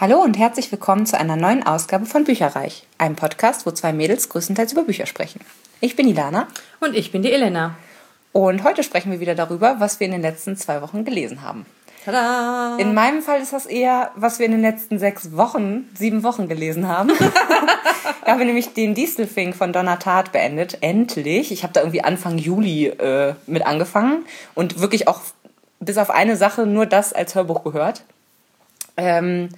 Hallo und herzlich willkommen zu einer neuen Ausgabe von Bücherreich, einem Podcast, wo zwei Mädels größtenteils über Bücher sprechen. Ich bin Ilana. Und ich bin die Elena. Und heute sprechen wir wieder darüber, was wir in den letzten zwei Wochen gelesen haben. Tada! In meinem Fall ist das eher, was wir in den letzten sechs Wochen, sieben Wochen gelesen haben. da haben wir nämlich den Distelfink von Donna Tartt beendet. Endlich. Ich habe da irgendwie Anfang Juli äh, mit angefangen und wirklich auch bis auf eine Sache nur das als Hörbuch gehört. Ähm,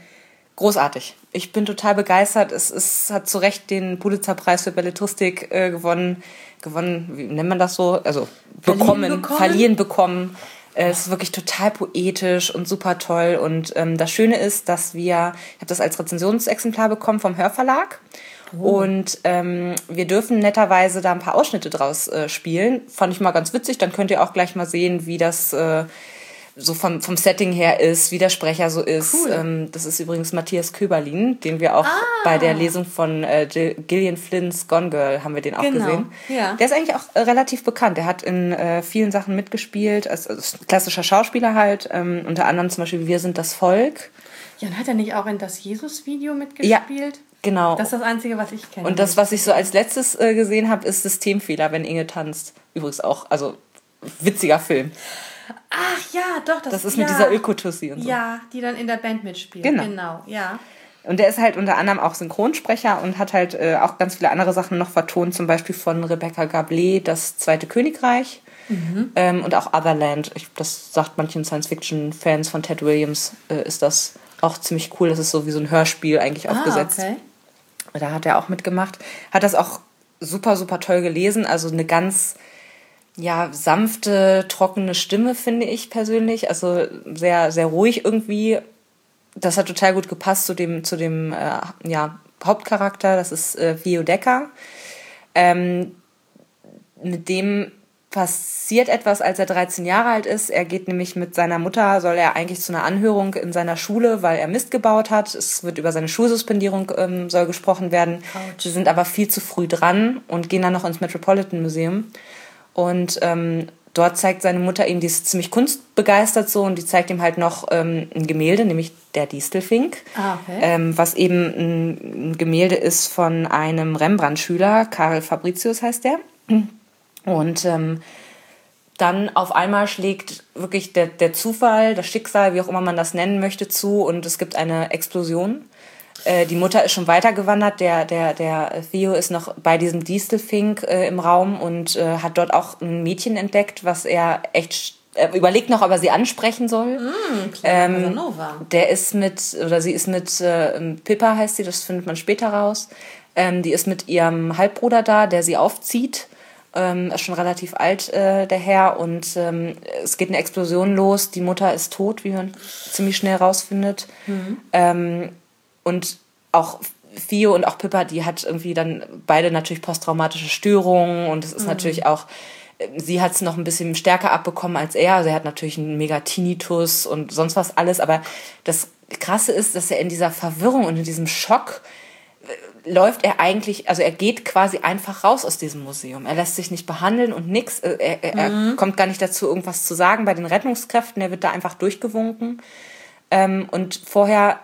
großartig. Ich bin total begeistert. Es, es hat zu Recht den Pulitzerpreis für Belletristik äh, gewonnen. Gewonnen, wie nennt man das so? Also bekommen, verliehen bekommen. Verliehen bekommen. Es ist wirklich total poetisch und super toll. Und ähm, das Schöne ist, dass wir, ich habe das als Rezensionsexemplar bekommen vom Hörverlag. Oh. Und ähm, wir dürfen netterweise da ein paar Ausschnitte draus äh, spielen. Fand ich mal ganz witzig. Dann könnt ihr auch gleich mal sehen, wie das äh, so vom, vom Setting her ist, wie der Sprecher so ist. Cool. Ähm, das ist übrigens Matthias Köberlin, den wir auch ah. bei der Lesung von äh, Gillian Flynn's Gone Girl haben wir den auch genau. gesehen. Ja. Der ist eigentlich auch äh, relativ bekannt. Der hat in äh, vielen Sachen mitgespielt, als, als klassischer Schauspieler halt. Ähm, unter anderem zum Beispiel Wir sind das Volk. Ja, und hat er nicht auch in das Jesus-Video mitgespielt? Ja. Genau. Das ist das Einzige, was ich kenne. Und das, was ich so als letztes äh, gesehen habe, ist Systemfehler, wenn Inge tanzt. Übrigens auch, also witziger Film. Ach ja, doch. Das, das ist ja. mit dieser Ökotussi und so. Ja, die dann in der Band mitspielt. Genau. genau, ja. Und der ist halt unter anderem auch Synchronsprecher und hat halt äh, auch ganz viele andere Sachen noch vertont, zum Beispiel von Rebecca Gablet, Das Zweite Königreich mhm. ähm, und auch Otherland. Ich, das sagt manchen Science-Fiction-Fans von Ted Williams, äh, ist das auch ziemlich cool. Das ist so wie so ein Hörspiel eigentlich ah, aufgesetzt. Okay. Da hat er auch mitgemacht. Hat das auch super, super toll gelesen. Also eine ganz ja, sanfte, trockene Stimme, finde ich persönlich. Also sehr, sehr ruhig irgendwie. Das hat total gut gepasst zu dem, zu dem äh, ja, Hauptcharakter, das ist äh, Vio Decker. Ähm, mit dem passiert etwas, als er 13 Jahre alt ist. Er geht nämlich mit seiner Mutter, soll er eigentlich zu einer Anhörung in seiner Schule, weil er Mist gebaut hat. Es wird über seine Schulsuspendierung ähm, soll gesprochen werden. Sie sind aber viel zu früh dran und gehen dann noch ins Metropolitan Museum. Und ähm, dort zeigt seine Mutter ihm, die ist ziemlich kunstbegeistert so und die zeigt ihm halt noch ähm, ein Gemälde, nämlich der Distelfink, ah, okay. ähm, was eben ein, Gemälde ist von einem Rembrandt-Schüler, Karl Fabricius heißt der. Und ähm, dann auf einmal schlägt wirklich der, der Zufall, das Schicksal, wie auch immer man das nennen möchte, zu und es gibt eine Explosion. Äh, die Mutter ist schon weitergewandert, der, der, der Theo ist noch bei diesem Distelfink äh, im Raum und äh, hat dort auch ein Mädchen entdeckt, was er echt er überlegt noch, ob er sie ansprechen soll. Mm, ähm, der ist mit, oder sie ist mit, äh, Pippa heißt sie, das findet man später raus. Ähm, die ist mit ihrem Halbbruder da, der sie aufzieht. Ähm, ist schon relativ alt, äh, der Herr. Und ähm, es geht eine Explosion los. Die Mutter ist tot, wie man ziemlich schnell rausfindet. Mhm. Ähm, und auch Fio und auch Pippa, die hat irgendwie dann beide natürlich posttraumatische Störungen und es ist mhm. natürlich auch, sie hat es noch ein bisschen stärker abbekommen als er. Sie hat natürlich einen Megatinitus und sonst was alles, aber das Krasse ist, dass er in dieser Verwirrung und in diesem Schock äh, läuft er eigentlich, also er geht quasi einfach raus aus diesem Museum. Er lässt sich nicht behandeln und nix. Äh, er, er, mhm. er kommt gar nicht dazu, irgendwas zu sagen bei den Rettungskräften. Er wird da einfach durchgewunken. Ähm, und vorher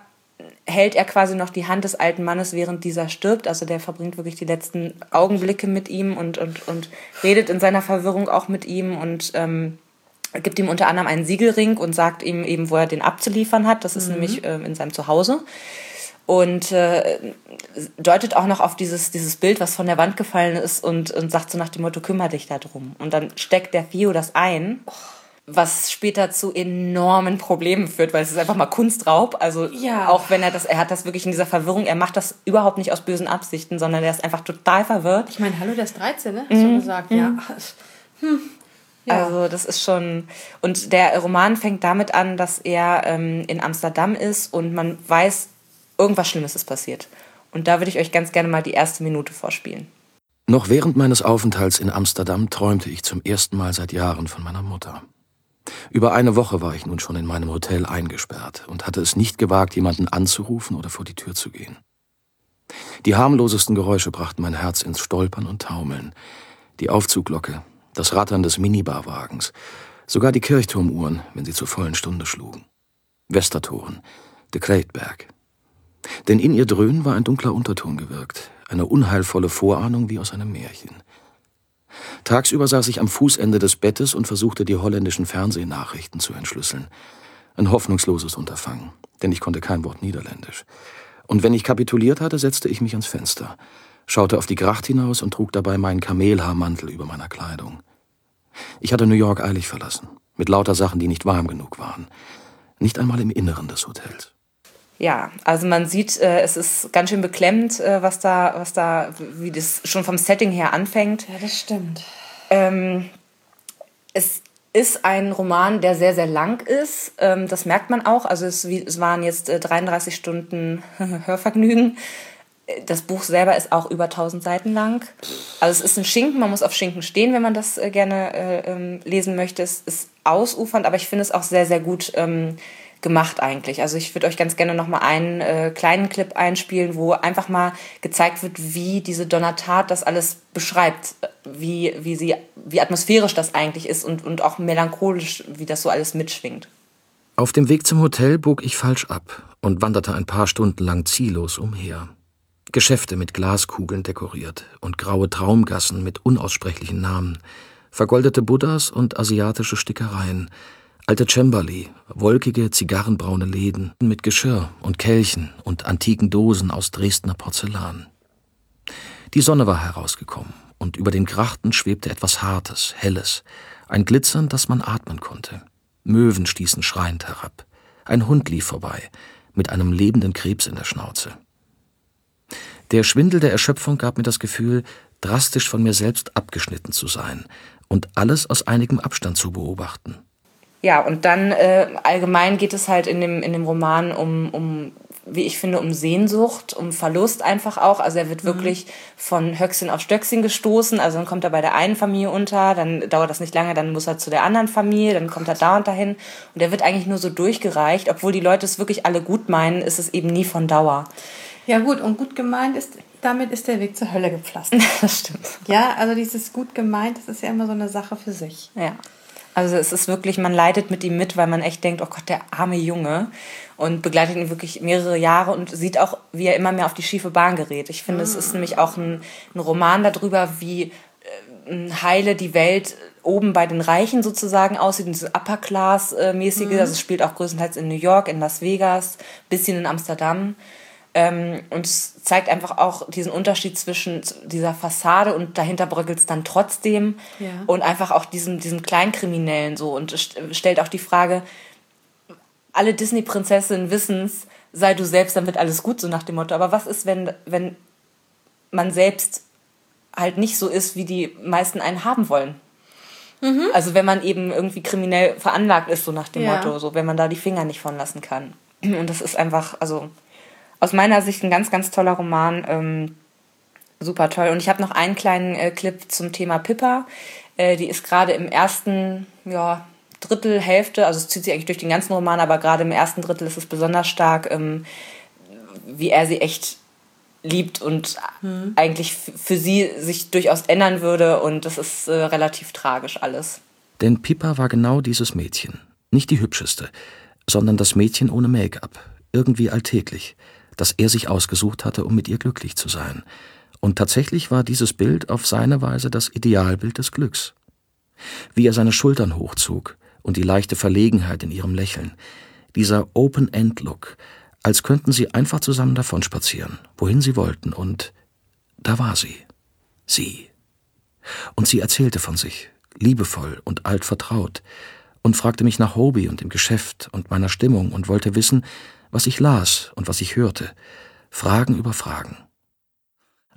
hält er quasi noch die Hand des alten Mannes, während dieser stirbt. Also der verbringt wirklich die letzten Augenblicke mit ihm und, und, und redet in seiner Verwirrung auch mit ihm und ähm, gibt ihm unter anderem einen Siegelring und sagt ihm eben, wo er den abzuliefern hat. Das ist mhm. nämlich äh, in seinem Zuhause. Und äh, deutet auch noch auf dieses, dieses Bild, was von der Wand gefallen ist und, und sagt so nach dem Motto, kümmere dich darum. Und dann steckt der Theo das ein. Oh was später zu enormen Problemen führt, weil es ist einfach mal Kunstraub. Also ja. auch wenn er das, er hat das wirklich in dieser Verwirrung, er macht das überhaupt nicht aus bösen Absichten, sondern er ist einfach total verwirrt. Ich meine, hallo, der ist 13, ne? Hast mhm. du gesagt, mhm. ja. Hm. ja. Also das ist schon. Und der Roman fängt damit an, dass er ähm, in Amsterdam ist und man weiß, irgendwas Schlimmes ist passiert. Und da würde ich euch ganz gerne mal die erste Minute vorspielen. Noch während meines Aufenthalts in Amsterdam träumte ich zum ersten Mal seit Jahren von meiner Mutter. Über eine Woche war ich nun schon in meinem Hotel eingesperrt und hatte es nicht gewagt, jemanden anzurufen oder vor die Tür zu gehen. Die harmlosesten Geräusche brachten mein Herz ins Stolpern und Taumeln. Die Aufzugglocke, das Rattern des Minibarwagens, sogar die Kirchturmuhren, wenn sie zur vollen Stunde schlugen. Westertoren, de Kleitberg. Denn in ihr Dröhnen war ein dunkler Unterton gewirkt, eine unheilvolle Vorahnung wie aus einem Märchen. Tagsüber saß ich am Fußende des Bettes und versuchte die holländischen Fernsehnachrichten zu entschlüsseln. Ein hoffnungsloses Unterfangen, denn ich konnte kein Wort Niederländisch. Und wenn ich kapituliert hatte, setzte ich mich ans Fenster, schaute auf die Gracht hinaus und trug dabei meinen Kamelhaarmantel über meiner Kleidung. Ich hatte New York eilig verlassen, mit lauter Sachen, die nicht warm genug waren. Nicht einmal im Inneren des Hotels. Ja, also man sieht, äh, es ist ganz schön beklemmend, äh, was da, was da, wie das schon vom Setting her anfängt. Ja, das stimmt. Ähm, es ist ein Roman, der sehr, sehr lang ist. Ähm, das merkt man auch. Also es, es waren jetzt äh, 33 Stunden Hörvergnügen. Das Buch selber ist auch über 1000 Seiten lang. Also es ist ein Schinken, man muss auf Schinken stehen, wenn man das äh, gerne äh, ähm, lesen möchte. Es ist ausufernd, aber ich finde es auch sehr, sehr gut ähm, gemacht eigentlich. Also ich würde euch ganz gerne noch mal einen äh, kleinen Clip einspielen, wo einfach mal gezeigt wird, wie diese Donatat das alles beschreibt, wie, wie, sie, wie atmosphärisch das eigentlich ist und, und auch melancholisch, wie das so alles mitschwingt. Auf dem Weg zum Hotel bog ich falsch ab und wanderte ein paar Stunden lang ziellos umher. Geschäfte mit Glaskugeln dekoriert und graue Traumgassen mit unaussprechlichen Namen, vergoldete Buddhas und asiatische Stickereien – Alte Cemberli, wolkige, zigarrenbraune Läden mit Geschirr und Kelchen und antiken Dosen aus Dresdner Porzellan. Die Sonne war herausgekommen, und über den Grachten schwebte etwas Hartes, Helles, ein Glitzern, das man atmen konnte. Möwen stießen schreiend herab. Ein Hund lief vorbei, mit einem lebenden Krebs in der Schnauze. Der Schwindel der Erschöpfung gab mir das Gefühl, drastisch von mir selbst abgeschnitten zu sein und alles aus einigem Abstand zu beobachten. Ja, und dann äh, allgemein geht es halt in dem, in dem Roman um, um, wie ich finde, um Sehnsucht, um Verlust einfach auch. Also er wird mhm. wirklich von Höchstchen auf Stöckchen gestoßen. Also dann kommt er bei der einen Familie unter, dann dauert das nicht lange, dann muss er zu der anderen Familie, dann kommt er da und dahin. Und er wird eigentlich nur so durchgereicht. Obwohl die Leute es wirklich alle gut meinen, ist es eben nie von Dauer. Ja gut, und gut gemeint ist, damit ist der Weg zur Hölle gepflastert. das stimmt. Ja, also dieses gut gemeint, das ist ja immer so eine Sache für sich. Ja. Also es ist wirklich, man leidet mit ihm mit, weil man echt denkt, oh Gott, der arme Junge. Und begleitet ihn wirklich mehrere Jahre und sieht auch, wie er immer mehr auf die schiefe Bahn gerät. Ich finde, mhm. es ist nämlich auch ein, ein Roman darüber, wie äh, heile die Welt oben bei den Reichen sozusagen aussieht, dieses Upper-Class-mäßige. Mhm. Also es spielt auch größtenteils in New York, in Las Vegas, bisschen in Amsterdam. Ähm, und es zeigt einfach auch diesen Unterschied zwischen dieser Fassade und dahinter bröckelt es dann trotzdem. Ja. Und einfach auch diesem, diesem Kleinkriminellen so. Und es stellt auch die Frage, alle Disney-Prinzessinnen wissen es, sei du selbst, dann wird alles gut, so nach dem Motto. Aber was ist, wenn, wenn man selbst halt nicht so ist, wie die meisten einen haben wollen? Mhm. Also wenn man eben irgendwie kriminell veranlagt ist, so nach dem ja. Motto, so wenn man da die Finger nicht von lassen kann. Und das ist einfach, also aus meiner Sicht ein ganz, ganz toller Roman. Ähm, super toll. Und ich habe noch einen kleinen äh, Clip zum Thema Pippa. Äh, die ist gerade im ersten ja, Drittel, Hälfte, also es zieht sich eigentlich durch den ganzen Roman, aber gerade im ersten Drittel ist es besonders stark, ähm, wie er sie echt liebt und mhm. eigentlich für sie sich durchaus ändern würde. Und das ist äh, relativ tragisch alles. Denn Pippa war genau dieses Mädchen. Nicht die hübscheste, sondern das Mädchen ohne Make-up. Irgendwie alltäglich das er sich ausgesucht hatte, um mit ihr glücklich zu sein. Und tatsächlich war dieses Bild auf seine Weise das Idealbild des Glücks. Wie er seine Schultern hochzog und die leichte Verlegenheit in ihrem Lächeln, dieser Open-End-Look, als könnten sie einfach zusammen davonspazieren, wohin sie wollten, und da war sie. Sie. Und sie erzählte von sich, liebevoll und alt vertraut, und fragte mich nach Hobby und dem Geschäft und meiner Stimmung und wollte wissen, was ich las und was ich hörte, Fragen über Fragen.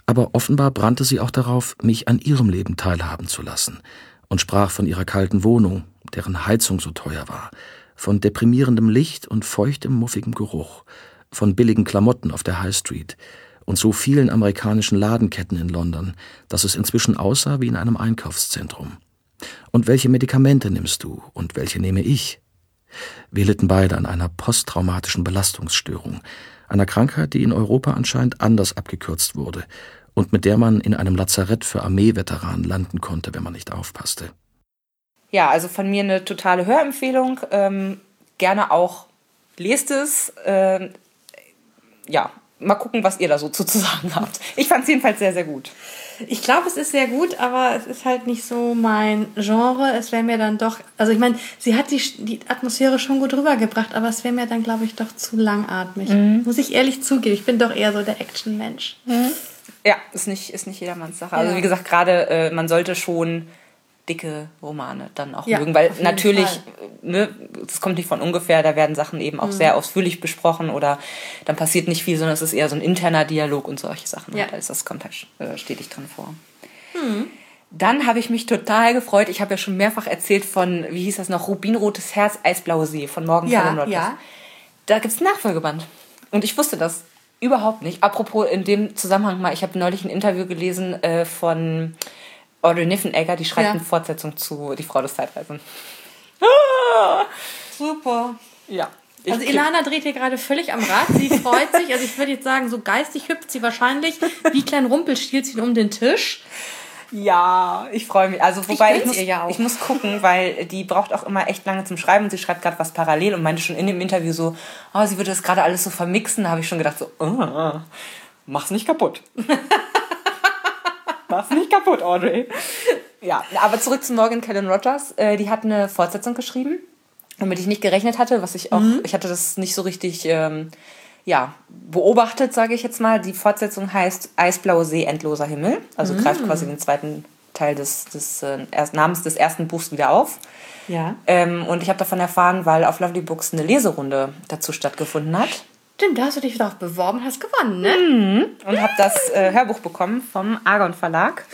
Aber offenbar brannte sie auch darauf, mich an ihrem Leben teilhaben zu lassen, und sprach von ihrer kalten Wohnung, deren Heizung so teuer war, von deprimierendem Licht und feuchtem, muffigem Geruch, von billigen Klamotten auf der High Street und so vielen amerikanischen Ladenketten in London, dass es inzwischen aussah wie in einem Einkaufszentrum. Und welche Medikamente nimmst du und welche nehme ich? Wir litten beide an einer posttraumatischen Belastungsstörung, einer Krankheit, die in Europa anscheinend anders abgekürzt wurde und mit der man in einem Lazarett für Armeeveteranen landen konnte, wenn man nicht aufpasste. Ja, also von mir eine totale Hörempfehlung. Ähm, gerne auch lest es. Ähm, ja, mal gucken, was ihr da so zu sagen habt. Ich fand es jedenfalls sehr, sehr gut. Ich glaube, es ist sehr gut, aber es ist halt nicht so mein Genre. Es wäre mir dann doch, also ich meine, sie hat die, die Atmosphäre schon gut rübergebracht, aber es wäre mir dann, glaube ich, doch zu langatmig. Mhm. Muss ich ehrlich zugeben. Ich bin doch eher so der Action-Mensch. Mhm. Ja, ist nicht, ist nicht jedermanns Sache. Also wie gesagt, gerade äh, man sollte schon dicke Romane dann auch ja, mögen, weil natürlich, ne, das kommt nicht von ungefähr, da werden Sachen eben auch mhm. sehr ausführlich besprochen oder dann passiert nicht viel, sondern es ist eher so ein interner Dialog und solche Sachen. Ja. Halt. Also das kommt halt äh, stetig drin vor. Mhm. Dann habe ich mich total gefreut. Ich habe ja schon mehrfach erzählt von, wie hieß das noch, Rubinrotes Herz, Eisblaue See von Morgan ja, Rogers. Ja. Da gibt es ein Nachfolgeband. Und ich wusste das überhaupt nicht. Apropos in dem Zusammenhang mal, ich habe neulich ein Interview gelesen äh, von Audrey Niffenegger, die schreibt ja. eine Fortsetzung zu Die Frau des Zeitreisen. Super. Ja. Also Ilana dreht hier gerade völlig am Rad. Sie freut sich. Also ich würde jetzt sagen, so geistig hüpft sie wahrscheinlich wie klein Rumpelstilzchen um den Tisch. Ja, ich freue mich. Also wobei ich, ich muss, ja ich muss gucken, weil die braucht auch immer echt lange zum Schreiben. Sie schreibt gerade was parallel und meinte schon in dem Interview so, oh, sie würde das gerade alles so vermixen. Da habe ich schon gedacht so, oh, mach's nicht kaputt. Mach's nicht kaputt, Audrey. Ja, aber zurück zu Morgan Kellen Rogers. Äh, die hat eine Fortsetzung geschrieben, womit ich nicht gerechnet hatte, was ich auch, mhm. ich hatte das nicht so richtig, ähm, ja, beobachtet, sage ich jetzt mal. Die Fortsetzung heißt Eisblaue See, endloser Himmel. Also mhm. greift quasi den zweiten Teil des, des äh, Namens des ersten Buchs wieder auf. Ja. Ähm, und ich habe davon erfahren, weil auf Lovely Books eine Leserunde dazu stattgefunden hat. Stimmt, da hast du dich darauf beworben, hast gewonnen, ne? Mhm. Und habe das äh, Hörbuch bekommen vom Argon Verlag.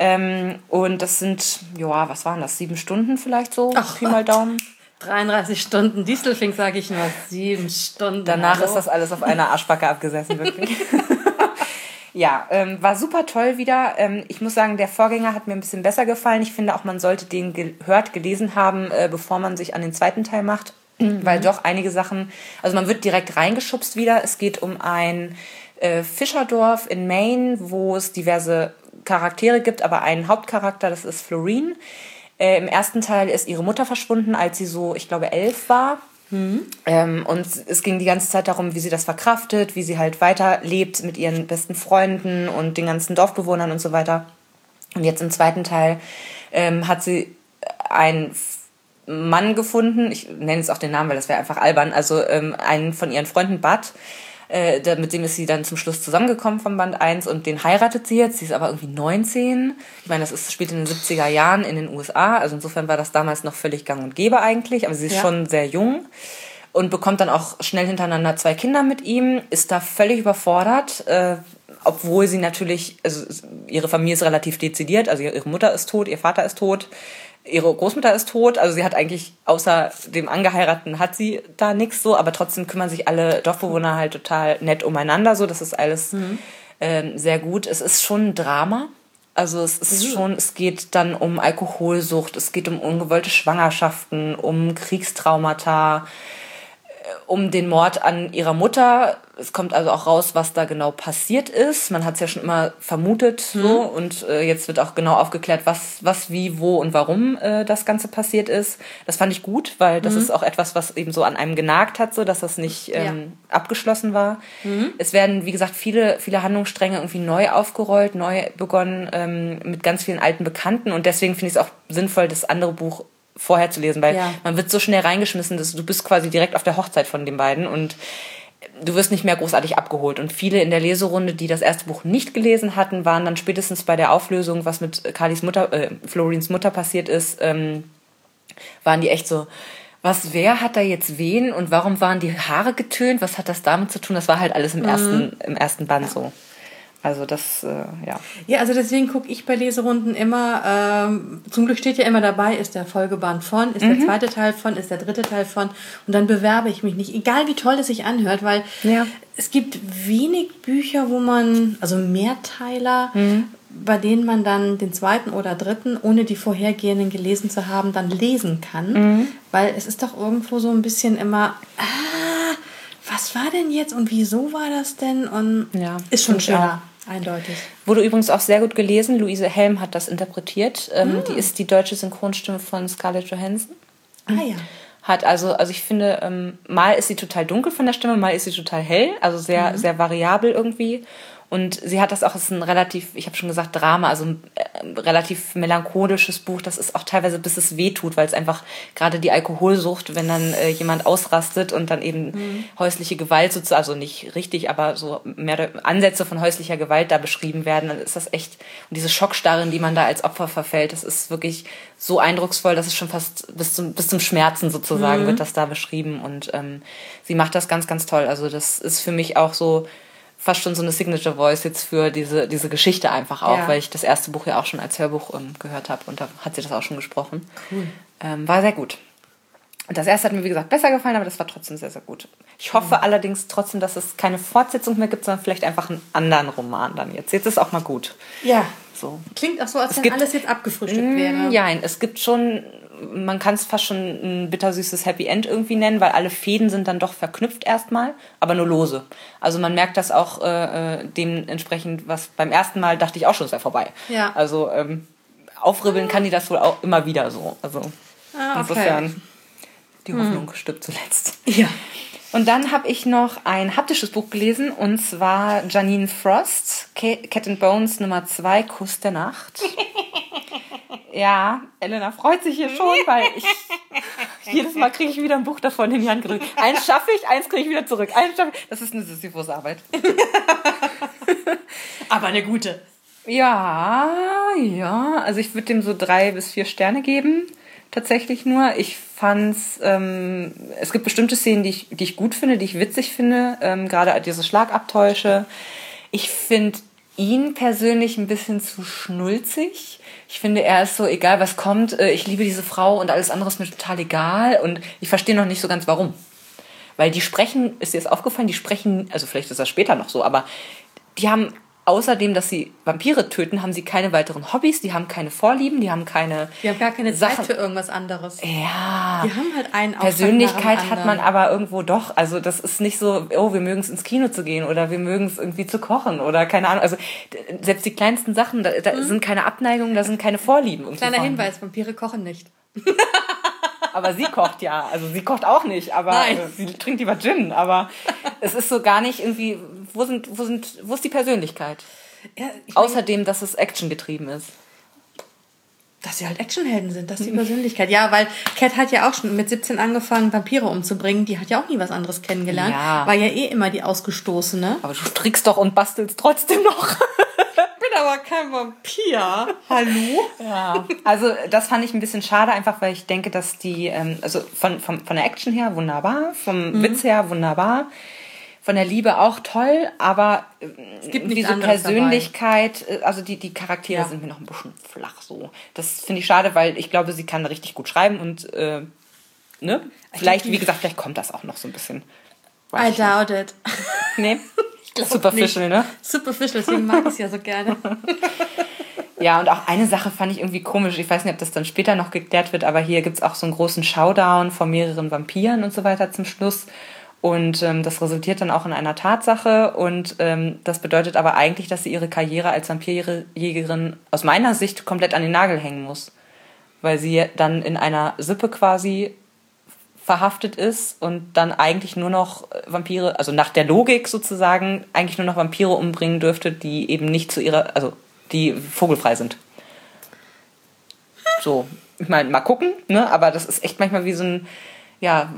Ähm, und das sind, ja, was waren das? Sieben Stunden vielleicht so? Ach, Pi mal Daumen. 33 Stunden Dieselfink, sage ich nur. Sieben Stunden. Danach Hallo. ist das alles auf einer Arschbacke abgesessen, wirklich. ja, ähm, war super toll wieder. Ähm, ich muss sagen, der Vorgänger hat mir ein bisschen besser gefallen. Ich finde auch, man sollte den gehört, gelesen haben, äh, bevor man sich an den zweiten Teil macht mhm. weil doch einige Sachen, also man wird direkt reingeschubst wieder. Es geht um ein äh, Fischerdorf in Maine, wo es diverse Charaktere gibt, aber einen Hauptcharakter, das ist Florine. Äh, Im ersten Teil ist ihre Mutter verschwunden, als sie so, ich glaube, elf war. Mhm. Ähm, und es ging die ganze Zeit darum, wie sie das verkraftet, wie sie halt weiterlebt mit ihren besten Freunden und den ganzen Dorfbewohnern und so weiter. Und jetzt im zweiten Teil ähm, hat sie ein Mann gefunden, ich nenne jetzt auch den Namen, weil das wäre einfach albern, also ähm, einen von ihren Freunden, Bud, äh, mit dem ist sie dann zum Schluss zusammengekommen vom Band 1 und den heiratet sie jetzt. Sie ist aber irgendwie 19. Ich meine, das ist, spielt in den 70er Jahren in den USA, also insofern war das damals noch völlig gang und gäbe eigentlich, aber sie ist ja. schon sehr jung und bekommt dann auch schnell hintereinander zwei Kinder mit ihm, ist da völlig überfordert, äh, obwohl sie natürlich, also ihre Familie ist relativ dezidiert, also ihre Mutter ist tot, ihr Vater ist tot, ihre Großmutter ist tot, also sie hat eigentlich außer dem Angeheirateten hat sie da nichts so, aber trotzdem kümmern sich alle Dorfbewohner halt total nett umeinander so, das ist alles mhm. ähm, sehr gut. Es ist schon ein Drama, also es ist mhm. schon, es geht dann um Alkoholsucht, es geht um ungewollte Schwangerschaften, um Kriegstraumata, um den Mord an ihrer Mutter. Es kommt also auch raus, was da genau passiert ist. Man hat es ja schon immer vermutet mhm. so und äh, jetzt wird auch genau aufgeklärt, was, was, wie, wo und warum äh, das Ganze passiert ist. Das fand ich gut, weil das mhm. ist auch etwas, was eben so an einem genagt hat, so dass das nicht ähm, ja. abgeschlossen war. Mhm. Es werden, wie gesagt, viele, viele Handlungsstränge irgendwie neu aufgerollt, neu begonnen ähm, mit ganz vielen alten Bekannten und deswegen finde ich es auch sinnvoll, das andere Buch vorher zu lesen, weil ja. man wird so schnell reingeschmissen, dass du bist quasi direkt auf der Hochzeit von den beiden und du wirst nicht mehr großartig abgeholt. Und viele in der Leserunde, die das erste Buch nicht gelesen hatten, waren dann spätestens bei der Auflösung, was mit Carlys Mutter, äh, Florins Mutter passiert ist, ähm, waren die echt so, was, wer hat da jetzt wen und warum waren die Haare getönt? Was hat das damit zu tun? Das war halt alles im mhm. ersten, im ersten Band ja. so. Also das, äh, ja. Ja, also deswegen gucke ich bei Leserunden immer, ähm, zum Glück steht ja immer dabei, ist der Folgeband von, ist mhm. der zweite Teil von, ist der dritte Teil von und dann bewerbe ich mich nicht, egal wie toll es sich anhört, weil ja. es gibt wenig Bücher, wo man, also Mehrteiler, mhm. bei denen man dann den zweiten oder dritten, ohne die vorhergehenden gelesen zu haben, dann lesen kann, mhm. weil es ist doch irgendwo so ein bisschen immer, ah, was war denn jetzt und wieso war das denn? Und ja, ist schon schwer. Eindeutig. Wurde übrigens auch sehr gut gelesen. Luise Helm hat das interpretiert. Ähm, mhm. Die ist die deutsche Synchronstimme von Scarlett Johansson. Ah ja. hat. Also, also ich finde, ähm, mal ist sie total dunkel von der Stimme, mal ist sie total hell, also sehr, mhm. sehr variabel irgendwie. Und sie hat das auch, es ist ein relativ, ich habe schon gesagt, Drama, also ein äh, relativ melancholisches Buch. Das ist auch teilweise, bis es weh tut, weil es einfach gerade die Alkoholsucht, wenn dann äh, jemand ausrastet und dann eben mhm. häusliche Gewalt sozusagen, also nicht richtig, aber so mehr Ansätze von häuslicher Gewalt da beschrieben werden, dann ist das echt, und diese Schockstarre, in die man da als Opfer verfällt, das ist wirklich so eindrucksvoll, dass es schon fast bis zum, bis zum Schmerzen sozusagen mhm. wird das da beschrieben. Und ähm, sie macht das ganz, ganz toll. Also das ist für mich auch so, fast schon so eine Signature Voice jetzt für diese, diese Geschichte einfach auch, ja. weil ich das erste Buch ja auch schon als Hörbuch ähm, gehört habe und da hat sie das auch schon gesprochen. Cool. Ähm, war sehr gut. Und das erste hat mir, wie gesagt, besser gefallen, aber das war trotzdem sehr, sehr gut. Ich hoffe mhm. allerdings trotzdem, dass es keine Fortsetzung mehr gibt, sondern vielleicht einfach einen anderen Roman dann jetzt. Jetzt ist auch mal gut. Ja. So. Klingt auch so, als wenn alles jetzt abgefrühstückt mm, wäre. Ja, es gibt schon man kann es fast schon ein bittersüßes Happy End irgendwie nennen, weil alle Fäden sind dann doch verknüpft erstmal, aber nur lose. Also man merkt das auch äh, äh dementsprechend, was beim ersten Mal dachte ich auch schon, es wäre vorbei. Ja. Also ähm, aufribbeln kann die das wohl auch immer wieder so. Also ah, okay. insofern die Hoffnung hm. stirbt zuletzt. Ja. Und dann habe ich noch ein haptisches Buch gelesen und zwar Janine Frost, Cat and Bones Nummer 2, Kuss der Nacht. Ja, Elena freut sich hier schon, weil ich jedes Mal kriege ich wieder ein Buch davon in die Hand gedrückt. Eins schaffe ich, eins kriege ich wieder zurück. Eins schaffe ich. Das ist eine Sisyphus-Arbeit. Aber eine gute. Ja, ja. Also ich würde dem so drei bis vier Sterne geben. Tatsächlich nur. Ich fand's, ähm, es gibt bestimmte Szenen, die ich, die ich gut finde, die ich witzig finde. Ähm, Gerade diese Schlagabtäusche. Ich finde ihn persönlich ein bisschen zu schnulzig ich finde, er ist so, egal was kommt, äh, ich liebe diese Frau und alles andere ist mir total egal und ich verstehe noch nicht so ganz warum. Weil die sprechen, ist dir das aufgefallen, die sprechen, also vielleicht ist das später noch so, aber die haben außerdem, dass sie Vampire töten, haben sie keine weiteren Hobbys, die haben keine Vorlieben, die haben keine. Die haben gar keine Sachen. Zeit für irgendwas anderes. Ja. Die haben halt einen Persönlichkeit hat man aber irgendwo doch. Also das ist nicht so, oh, wir mögen es ins Kino zu gehen oder wir mögen es irgendwie zu kochen oder keine Ahnung. Also selbst die kleinsten Sachen, da, da mhm. sind keine Abneigungen, da sind keine Vorlieben. Kleiner Hinweis, Vampire kochen nicht. aber sie kocht ja. Also sie kocht auch nicht, aber Nein. sie trinkt lieber Gin. Aber es ist so gar nicht irgendwie, wo sind, wo sind, wo ist die Persönlichkeit? Ja, Außerdem, dass es actiongetrieben ist. Dass sie halt Actionhelden sind, das ist die Persönlichkeit. Ja, weil Cat hat ja auch schon mit 17 angefangen, Vampire umzubringen. Die hat ja auch nie was anderes kennengelernt. Ja. War ja eh immer die Ausgestoßene. Aber du strickst doch und bastelst trotzdem noch. bin aber kein Vampir. Hallo? Ja. Also das fand ich ein bisschen schade, einfach weil ich denke, dass die, ähm, also von, von, von der Action her wunderbar, vom mhm. Witz her wunderbar von der Liebe auch toll, aber es gibt diese Persönlichkeit, dabei. Äh, also die, die Charaktere ja. sind mir noch ein bisschen flach so. Das finde ich schade, weil ich glaube, sie kann richtig gut schreiben und äh, ne? Vielleicht, wie gesagt, vielleicht kommt das auch noch so ein bisschen. I doubt it. Nee. Superficial, ne? Superficial, deswegen mag ich es ja so gerne. Ja, und auch eine Sache fand ich irgendwie komisch. Ich weiß nicht, ob das dann später noch geklärt wird, aber hier gibt es auch so einen großen Showdown von mehreren Vampiren und so weiter zum Schluss. Und ähm, das resultiert dann auch in einer Tatsache. Und ähm, das bedeutet aber eigentlich, dass sie ihre Karriere als Vampirjägerin aus meiner Sicht komplett an den Nagel hängen muss. Weil sie dann in einer Sippe quasi verhaftet ist und dann eigentlich nur noch äh, Vampire, also nach der Logik sozusagen, eigentlich nur noch Vampire umbringen dürfte, die eben nicht zu ihrer, also die vogelfrei sind. So, ich meine, mal gucken, ne? Aber das ist echt manchmal wie so ein ja.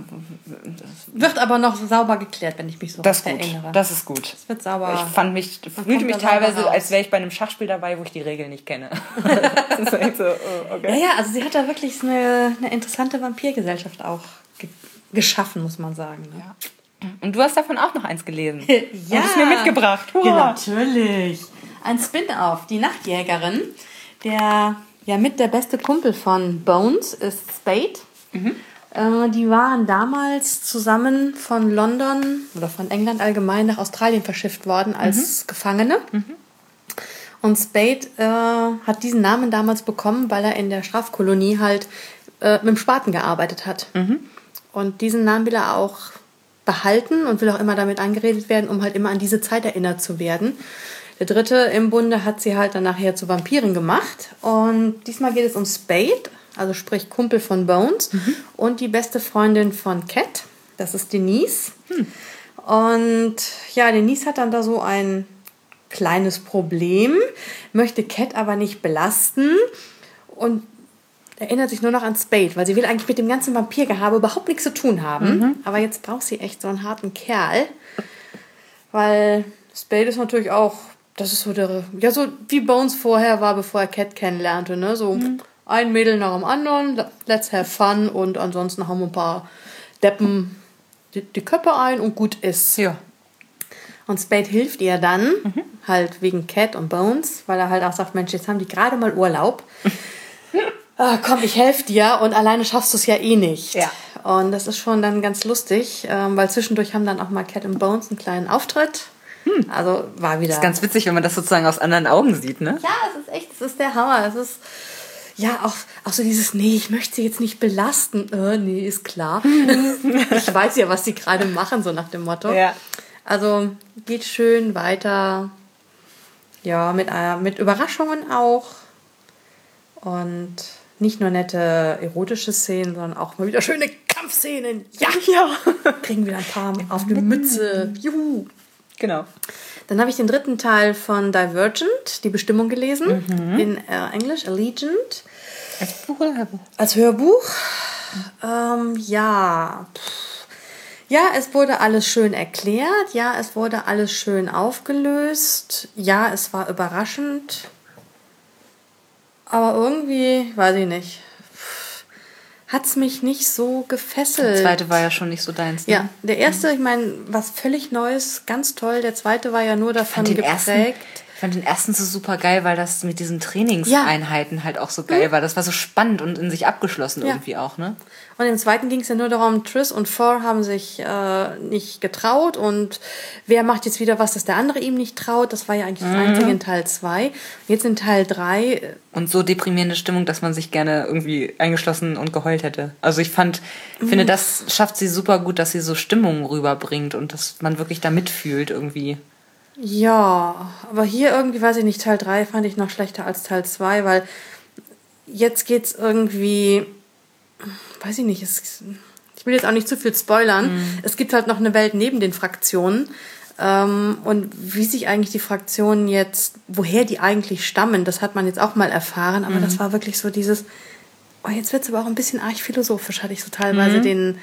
Wird aber noch sauber geklärt, wenn ich mich so das erinnere. Das ist gut. Es wird sauber. Ich fand mich, fühlte mich teilweise, als wäre ich bei einem Schachspiel dabei, wo ich die Regeln nicht kenne. das ist so, oh, okay. Ja, ja, also sie hat da wirklich eine, eine interessante Vampirgesellschaft auch geschaffen, muss man sagen. Ne? Ja. Und du hast davon auch noch eins gelesen. ja. Und es mir mitgebracht. Hurra. Ja, natürlich. Ein Spin-off, die Nachtjägerin. Der ja mit der beste Kumpel von Bones ist Spade. Mhm. Äh, die waren damals zusammen von London oder von England allgemein nach Australien verschifft worden als mhm. Gefangene. Mhm. Und Spade äh, hat diesen Namen damals bekommen, weil er in der Strafkolonie halt äh, mit dem Spaten gearbeitet hat. Mhm. Und diesen Namen will er auch behalten und will auch immer damit angeredet werden, um halt immer an diese Zeit erinnert zu werden. Der dritte im Bunde hat sie halt dann nachher zu Vampiren gemacht. Und diesmal geht es um Spade, also sprich Kumpel von Bones, mhm. und die beste Freundin von Cat, das ist Denise. Hm. Und ja, Denise hat dann da so ein kleines Problem, möchte Cat aber nicht belasten und erinnert sich nur noch an Spade, weil sie will eigentlich mit dem ganzen Vampirgehabe überhaupt nichts zu tun haben. Mhm. Aber jetzt braucht sie echt so einen harten Kerl, weil Spade ist natürlich auch, das ist so der, ja so wie Bones vorher war, bevor er Cat kennenlernte, ne? So mhm. ein Mädel nach dem anderen, let's have fun und ansonsten haben wir ein paar Deppen die, die Köpfe ein und gut ist. Ja. Und Spade hilft ihr dann, mhm. halt wegen Cat und Bones, weil er halt auch sagt, Mensch, jetzt haben die gerade mal Urlaub. oh, komm, ich helfe dir und alleine schaffst du es ja eh nicht. Ja. Und das ist schon dann ganz lustig, ähm, weil zwischendurch haben dann auch mal Cat und Bones einen kleinen Auftritt. Hm. Also war wieder. Das ist ganz witzig, wenn man das sozusagen aus anderen Augen sieht, ne? Ja, es ist echt, es ist der Hammer. Es ist ja auch, auch so dieses, nee, ich möchte sie jetzt nicht belasten. Äh, nee, ist klar. ich weiß ja, was sie gerade machen, so nach dem Motto. Ja. Also geht schön weiter. Ja, mit, äh, mit Überraschungen auch. Und nicht nur nette erotische Szenen, sondern auch mal wieder schöne Kampfszenen. Ja, ja. Kriegen wir ein paar auf die Mütze. Juhu. Genau. Dann habe ich den dritten Teil von Divergent, die Bestimmung gelesen, mhm. in äh, Englisch, Allegiant. Als Buch oder Hörbuch? Als Hörbuch. Ähm, ja. Ja, es wurde alles schön erklärt. Ja, es wurde alles schön aufgelöst. Ja, es war überraschend. Aber irgendwie, weiß ich nicht, hat es mich nicht so gefesselt. Der zweite war ja schon nicht so deins. Ne? Ja, der erste, ich meine, was völlig Neues, ganz toll. Der zweite war ja nur davon geprägt. Ersten, ich fand den ersten so super geil, weil das mit diesen Trainingseinheiten ja. halt auch so geil mhm. war. Das war so spannend und in sich abgeschlossen ja. irgendwie auch, ne? Und im zweiten ging es ja nur darum, Triss und Thor haben sich äh, nicht getraut und wer macht jetzt wieder was, dass der andere ihm nicht traut. Das war ja eigentlich das mhm. Einzige in Teil 2. Jetzt in Teil 3. Äh, und so deprimierende Stimmung, dass man sich gerne irgendwie eingeschlossen und geheult hätte. Also ich fand, mhm. finde, das schafft sie super gut, dass sie so Stimmungen rüberbringt und dass man wirklich da mitfühlt irgendwie. Ja, aber hier irgendwie, weiß ich nicht, Teil 3 fand ich noch schlechter als Teil 2, weil jetzt geht's irgendwie weiß ich nicht, es, ich will jetzt auch nicht zu viel spoilern. Mhm. Es gibt halt noch eine Welt neben den Fraktionen. Ähm, und wie sich eigentlich die Fraktionen jetzt, woher die eigentlich stammen, das hat man jetzt auch mal erfahren. Aber mhm. das war wirklich so dieses, oh, jetzt wird es aber auch ein bisschen arg philosophisch, hatte ich so teilweise mhm. den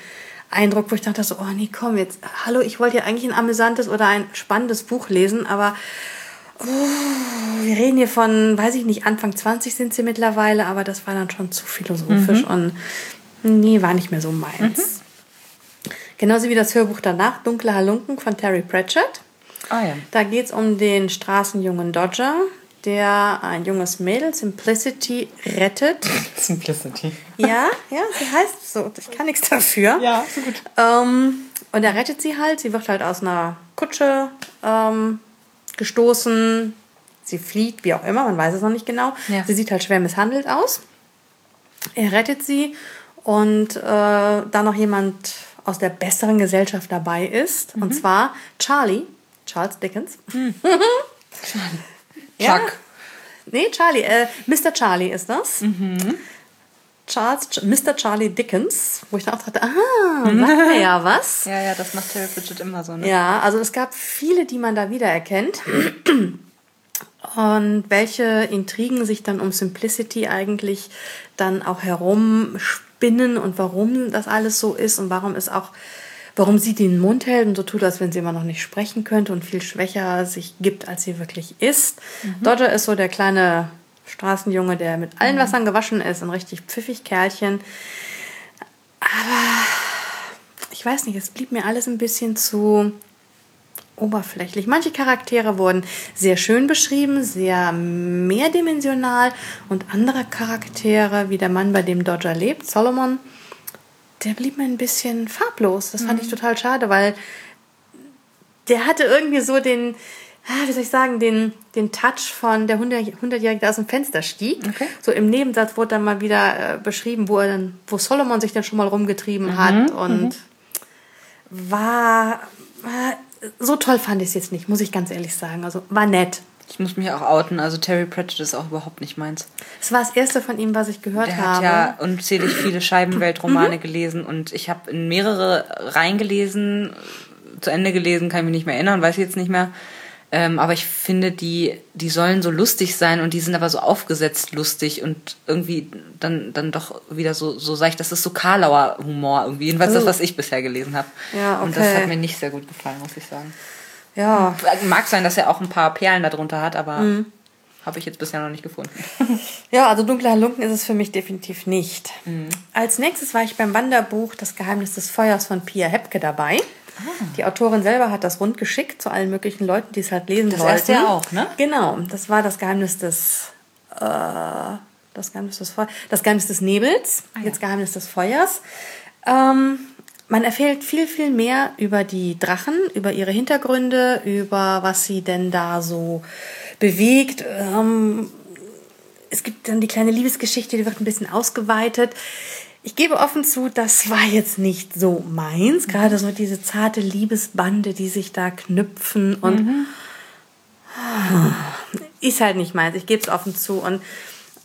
Eindruck, wo ich dachte so, oh nee, komm jetzt, hallo, ich wollte ja eigentlich ein amüsantes oder ein spannendes Buch lesen, aber oh, wir reden hier von, weiß ich nicht, Anfang 20 sind sie mittlerweile, aber das war dann schon zu philosophisch mhm. und Nee, war nicht mehr so meins. Mhm. Genauso wie das Hörbuch danach, Dunkle Halunken von Terry Pratchett. Ah, ja. Da geht es um den Straßenjungen Dodger, der ein junges Mädel, Simplicity, rettet. Simplicity. Ja, ja, sie heißt so. Ich kann nichts dafür. Ja, so gut. Ähm, und er rettet sie halt. Sie wird halt aus einer Kutsche ähm, gestoßen. Sie flieht, wie auch immer, man weiß es noch nicht genau. Ja. Sie sieht halt schwer misshandelt aus. Er rettet sie und äh, da noch jemand aus der besseren Gesellschaft dabei ist, mhm. und zwar Charlie, Charles Dickens. Mhm. Charlie. Ja. Chuck. Nee, Charlie, äh, Mr. Charlie ist das. Mhm. Charles, Mr. Charlie Dickens, wo ich dann auch dachte, ah, sagt er ja was. Ja, ja, das macht Terry Pratchett immer so, ne? Ja, also es gab viele, die man da wiedererkennt. Und welche Intrigen sich dann um Simplicity eigentlich dann auch herumspielen spinnen und warum das alles so ist und warum es auch, warum sie den Mund hält und so tut, als wenn sie immer noch nicht sprechen könnte und viel schwächer sich gibt, als sie wirklich ist. Mhm. Dodger ist so der kleine Straßenjunge, der mit allen mhm. Wassern gewaschen ist, ein richtig pfiffig Kerlchen. Aber ich weiß nicht, es blieb mir alles ein bisschen zu oberflächlich. Manche Charaktere wurden sehr schön beschrieben, sehr mehrdimensional und andere Charaktere, wie der Mann, bei dem Dodger lebt, Solomon, der blieb mir ein bisschen farblos. Das fand mhm. ich total schade, weil der hatte irgendwie so den, ah, wie soll ich sagen, den, den Touch von der 100-Jährige, der aus dem Fenster stieg. Okay. So im Nebensatz wurde dann mal wieder äh, beschrieben, wo er dann, wo Solomon sich dann schon mal rumgetrieben mhm. hat und mhm. war, war so toll fand ich es jetzt nicht, muss ich ganz ehrlich sagen. Also war nett. Ich muss mich auch outen. Also Terry Pratchett ist auch überhaupt nicht meins. Das war das erste von ihm, was ich gehört Der habe. hat ja unzählig viele Scheibenweltromane gelesen und ich habe in mehrere reingelesen, zu Ende gelesen, kann ich mich nicht mehr erinnern, weiß ich jetzt nicht mehr. Ähm, aber ich finde, die, die sollen so lustig sein und die sind aber so aufgesetzt lustig und irgendwie dann, dann doch wieder so, so sag ich, das ist so Karlauer Humor irgendwie. Jedenfalls das, Oh. was ich bisher gelesen habe. Ja, Und das okay. hat mir nicht sehr gut gefallen, muss ich sagen. Ja. Mag sein, dass er auch ein paar Perlen darunter hat, aber Mhm. habe ich jetzt bisher noch nicht gefunden. Ja, also dunkler Halunken ist es für mich definitiv nicht. Mhm. Als nächstes war ich beim Wanderbuch Das Geheimnis des Feuers von Pia Hepke dabei. Ah. Die Autorin selber hat das rund geschickt zu allen möglichen Leuten, die es halt lesen Das wollten. erste ja auch, ne? Genau, das war das Geheimnis des äh, das Geheimnis des Feuers, das Geheimnis des Nebels, Ah, jetzt Geheimnis des Feuers. Ähm, man erfährt viel, viel mehr über die Drachen, über ihre Hintergründe, über was sie denn da so bewegt. Ähm, es gibt dann die kleine Liebesgeschichte, die wird ein bisschen ausgeweitet. Ich gebe offen zu, das war jetzt nicht so meins. Gerade so diese zarte Liebesbande, die sich da knüpfen und ist halt nicht meins. Ich gebe es offen zu. Und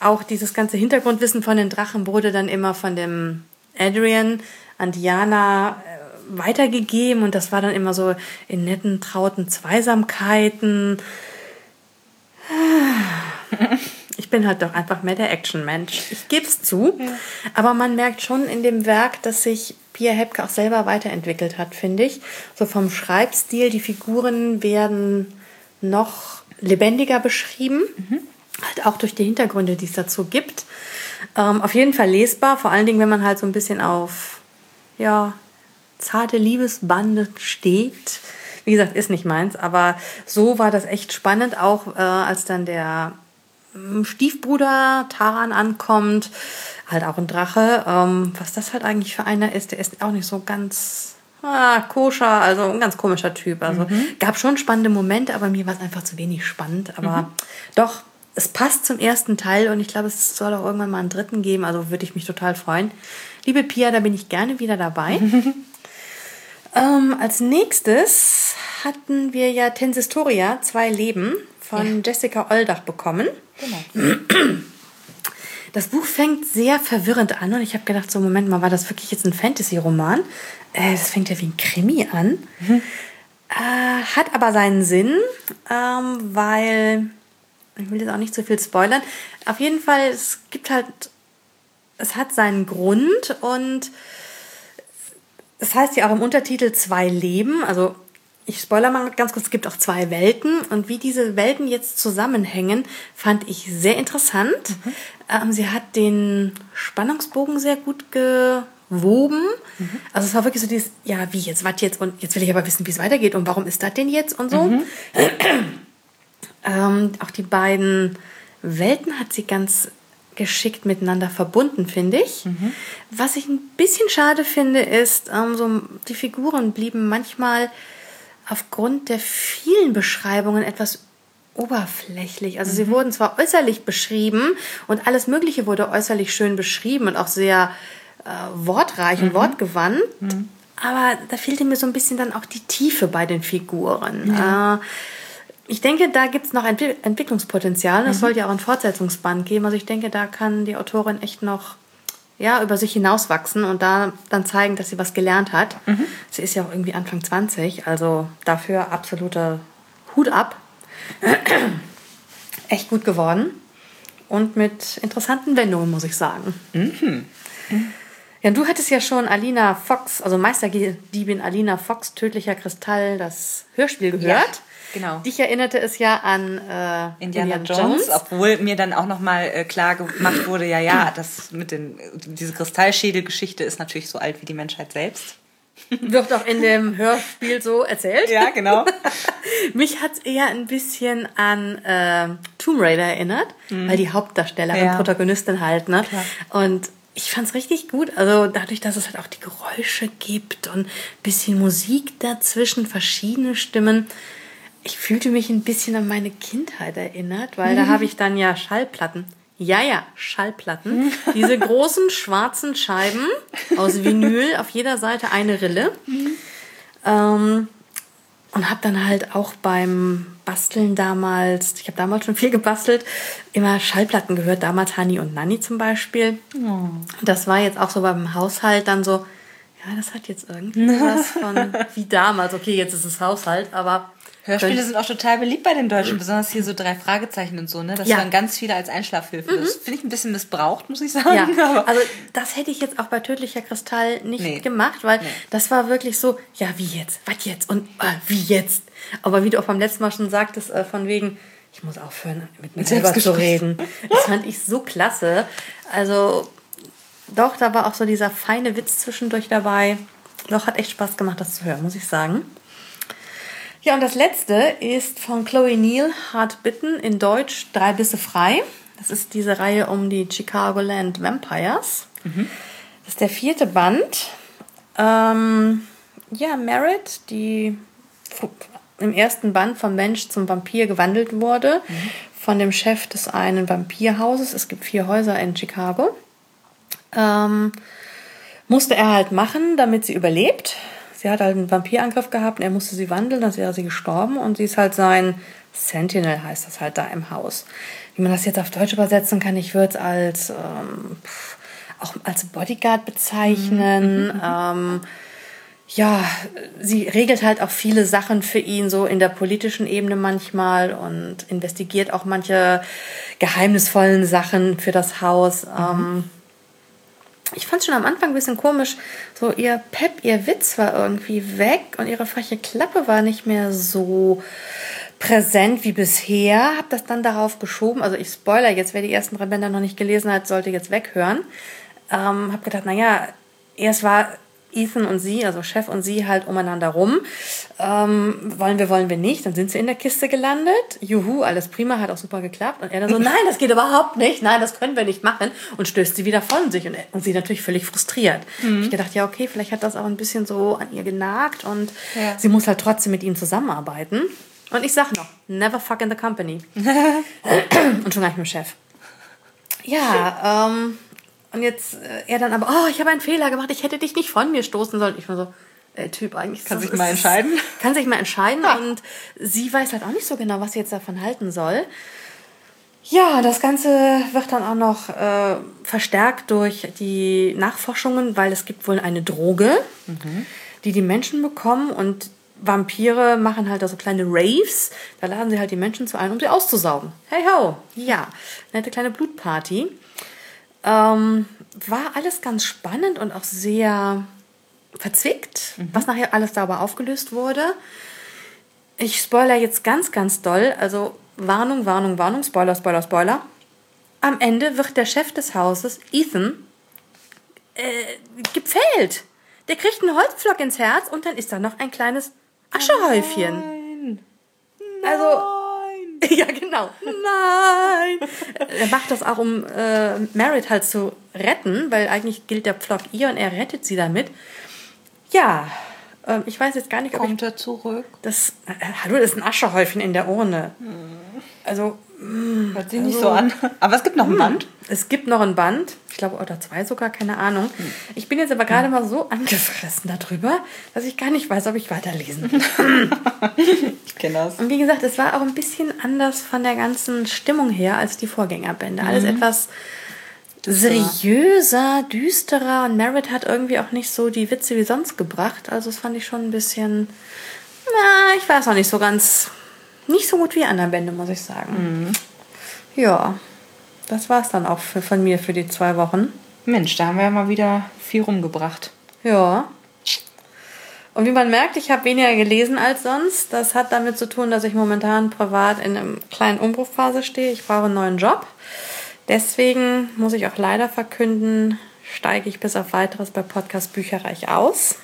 auch dieses ganze Hintergrundwissen von den Drachen wurde dann immer von dem Adrian an Diana äh, weitergegeben und das war dann immer so in netten, trauten Zweisamkeiten. Ich bin halt doch einfach mehr der Action-Mensch. Ich gebe es zu. Aber man merkt schon in dem Werk, dass sich Pia Hepke auch selber weiterentwickelt hat, finde ich. So vom Schreibstil, die Figuren werden noch lebendiger beschrieben. Halt auch durch die Hintergründe, die es dazu gibt. Ähm, auf jeden Fall lesbar, vor allen Dingen, wenn man halt so ein bisschen auf, ja, zarte Liebesbande steht. Wie gesagt, ist nicht meins, aber so war das echt spannend, auch äh, als dann der ähm, Stiefbruder Taran ankommt, halt auch ein Drache. Ähm, was das halt eigentlich für einer ist, der ist auch nicht so ganz ah, koscher, also ein ganz komischer Typ. Also gab schon spannende Momente, aber mir war es einfach zu wenig spannend. Aber doch, es passt zum ersten Teil und ich glaube, es soll auch irgendwann mal einen dritten geben. Also würde ich mich total freuen. Liebe Pia, da bin ich gerne wieder dabei. ähm, als nächstes hatten wir ja Tensistoria, zwei Leben von Jessica Oldach bekommen. Genau. Das Buch fängt sehr verwirrend an und ich habe gedacht, so Moment mal, war das wirklich jetzt ein Fantasy-Roman? Äh, das fängt ja wie ein Krimi an. Äh, hat aber seinen Sinn, ähm, weil ich will jetzt auch nicht so viel spoilern. Auf jeden Fall, es gibt halt, es hat seinen Grund und das heißt ja auch im Untertitel zwei Leben. Also ich spoiler mal ganz kurz, es gibt auch zwei Welten und wie diese Welten jetzt zusammenhängen, fand ich sehr interessant. Ähm, sie hat den Spannungsbogen sehr gut gewoben. Also es war wirklich so dieses, ja, wie jetzt, was jetzt und jetzt will ich aber wissen, wie es weitergeht und warum ist das denn jetzt und so. Ähm, auch die beiden Welten hat sie ganz geschickt miteinander verbunden, finde ich. Was ich ein bisschen schade finde, ist, ähm, so, die Figuren blieben manchmal aufgrund der vielen Beschreibungen etwas oberflächlich. Also sie wurden zwar äußerlich beschrieben und alles Mögliche wurde äußerlich schön beschrieben und auch sehr äh, wortreich und wortgewandt. Aber da fehlte mir so ein bisschen dann auch die Tiefe bei den Figuren. Äh, ich denke, da gibt es noch Entwi Entwicklungspotenzial. Es soll ja auch ein Fortsetzungsband geben. Also ich denke, da kann die Autorin echt noch ja, über sich hinauswachsen und da dann zeigen, dass sie was gelernt hat. Sie ist ja auch irgendwie Anfang 20, also dafür absoluter Hut ab. Echt gut geworden und mit interessanten Wendungen, muss ich sagen. Ja, du hattest ja schon Alina Fox, also Meisterdiebin Alina Fox, Tödlicher Kristall, das Hörspiel gehört. Genau. Dich erinnerte es ja an äh, Indiana, Jones, obwohl mir dann auch nochmal äh, klar gemacht wurde, ja, ja, das mit den, diese Kristallschädel-Geschichte ist natürlich so alt wie die Menschheit selbst. Wird auch in dem Hörspiel so erzählt. Ja, genau. Mich hat es eher ein bisschen an äh, Tomb Raider erinnert, weil die Hauptdarstellerin, Ja. Protagonistin halt, ne? Klar. Und ich fand es richtig gut. Also dadurch, dass es halt auch die Geräusche gibt und ein bisschen Musik dazwischen, verschiedene Stimmen. Ich fühlte mich ein bisschen an meine Kindheit erinnert, weil da habe ich dann ja Schallplatten. Ja, ja, Schallplatten. Diese großen schwarzen Scheiben aus Vinyl, auf jeder Seite eine Rille. Ähm, und habe dann halt auch beim Basteln damals, ich habe damals schon viel gebastelt, immer Schallplatten gehört, damals Hani und Nanny zum Beispiel. Oh. Das war jetzt auch so beim Haushalt dann so, ja, das hat jetzt irgendwie was von wie damals. Okay, jetzt ist es Haushalt, aber Hörspiele sind auch total beliebt bei den Deutschen, besonders hier so drei Fragezeichen und so, ne? Das ja. waren ganz viele als Einschlafhilfe. Mhm. Das finde ich ein bisschen missbraucht, muss ich sagen. Ja. also das hätte ich jetzt auch bei Tödlicher Kristall nicht nee. gemacht, weil nee. das war wirklich so, ja, wie jetzt? Was jetzt? Und äh, wie jetzt? Aber wie du auch beim letzten Mal schon sagtest, äh, von wegen, ich muss aufhören, mit mir selber zu reden. Das fand ich so klasse. Also doch, da war auch so dieser feine Witz zwischendurch dabei. Doch, hat echt Spaß gemacht, das zu hören, muss ich sagen. Ja, und das letzte ist von Chloe Neal, Hart Bitten, in Deutsch Drei Bisse frei. Das ist diese Reihe um die Chicagoland Vampires. Mhm. Das ist der vierte Band. Ähm, ja, Merritt, die im ersten Band vom Mensch zum Vampir gewandelt wurde, mhm. von dem Chef des einen Vampirhauses. Es gibt vier Häuser in Chicago. Ähm, musste er halt machen, damit sie überlebt sie hat halt einen Vampirangriff gehabt und er musste sie wandeln, dann wäre sie gestorben und sie ist halt sein Sentinel, heißt das halt da im Haus. Wie man das jetzt auf Deutsch übersetzen kann, ich würde es als ähm, auch als Bodyguard bezeichnen. Mhm. Ähm, ja, sie regelt halt auch viele Sachen für ihn, so in der politischen Ebene manchmal und investigiert auch manche geheimnisvollen Sachen für das Haus. Mhm. Ähm, ich fand es schon am Anfang ein bisschen komisch. So, ihr Pep, ihr Witz war irgendwie weg und ihre freche Klappe war nicht mehr so präsent wie bisher. Hab das dann darauf geschoben. Also ich spoiler jetzt, wer die ersten drei Bänder noch nicht gelesen hat, sollte jetzt weghören. Ähm, hab gedacht, naja, erst war Ethan und sie, also Chef und sie, halt umeinander rum. Ähm, wollen wir, wollen wir nicht. Dann sind sie in der Kiste gelandet. Juhu, alles prima, hat auch super geklappt. Und er dann so, nein, das geht überhaupt nicht. Nein, das können wir nicht machen. Und stößt sie wieder von sich. Und, und sie natürlich völlig frustriert. Mhm. Ich gedacht, ja, okay, vielleicht hat das auch ein bisschen so an ihr genagt. Und ja. sie muss halt trotzdem mit ihm zusammenarbeiten. Und ich sag noch, never fuck in the company. und schon gar nicht mit dem Chef. Ja, ähm, und jetzt äh, er dann aber, oh, ich habe einen Fehler gemacht, ich hätte dich nicht von mir stoßen sollen. Ich war so, äh, Typ eigentlich. Kann sich mal entscheiden. Kann sich mal entscheiden ah. und sie weiß halt auch nicht so genau, was sie jetzt davon halten soll. Ja, das Ganze wird dann auch noch äh, verstärkt durch die Nachforschungen, weil es gibt wohl eine Droge, mhm. die die Menschen bekommen und Vampire machen halt da so kleine Raves. Da laden sie halt die Menschen zu ein, um sie auszusaugen. Hey ho, ja, nette kleine Blutparty. Ähm, war alles ganz spannend und auch sehr verzwickt, mhm. was nachher alles dabei aufgelöst wurde. Ich spoiler jetzt ganz, ganz doll. Also Warnung, Warnung, Warnung, Spoiler, Spoiler, Spoiler. Am Ende wird der Chef des Hauses, Ethan, äh, gepfählt. Der kriegt einen Holzpflock ins Herz und dann ist da noch ein kleines Aschehäufchen. Nein. Also Ja, genau. Nein! er macht das auch, um äh, Merit halt zu retten, weil eigentlich gilt der Pflock ihr und er rettet sie damit. Ja, äh, ich weiß jetzt gar nicht, ob Kommt er zurück? Das, äh, hallo, das ist ein Aschehäufchen in der Urne. Hm. Also, hm, Hört sich also, nicht so an. Aber es gibt noch ein hm. Band. Es gibt noch ein Band. Ich glaube, oder zwei sogar, keine Ahnung. Hm. Ich bin jetzt aber gerade mal so angefressen darüber, dass ich gar nicht weiß, ob ich weiterlesen will. ich kenne das. Und wie gesagt, es war auch ein bisschen anders von der ganzen Stimmung her als die Vorgängerbände. Alles mhm. etwas seriöser, düsterer und Merritt hat irgendwie auch nicht so die Witze wie sonst gebracht. Also das fand ich schon ein bisschen, na, ich weiß noch nicht so ganz nicht so gut wie anderen Bände, muss ich sagen. Mhm. Ja, das war es dann auch für, von mir für die zwei Wochen. Mensch, da haben wir ja mal wieder viel rumgebracht. Ja. Und wie man merkt, ich habe weniger gelesen als sonst. Das hat damit zu tun, dass ich momentan privat in einer kleinen Umbruchphase stehe. Ich brauche einen neuen Job. Deswegen muss ich auch leider verkünden, steige ich bis auf weiteres bei Podcast Bücherreich aus.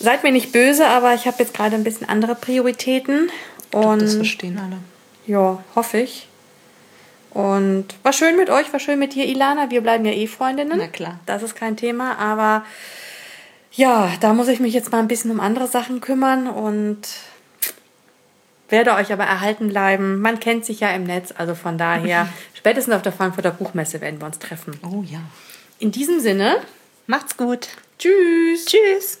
Seid mir nicht böse, aber ich habe jetzt gerade ein bisschen andere Prioritäten. Und das verstehen alle. Ja, hoffe ich. Und war schön mit euch, war schön mit dir, Ilana. Wir bleiben ja eh Freundinnen. Na klar. Das ist kein Thema, aber ja, da muss ich mich jetzt mal ein bisschen um andere Sachen kümmern und werde euch aber erhalten bleiben. Man kennt sich ja im Netz, also von daher, spätestens auf der Frankfurter Buchmesse werden wir uns treffen. Oh ja. In diesem Sinne, macht's gut. Tschüss. Tschüss.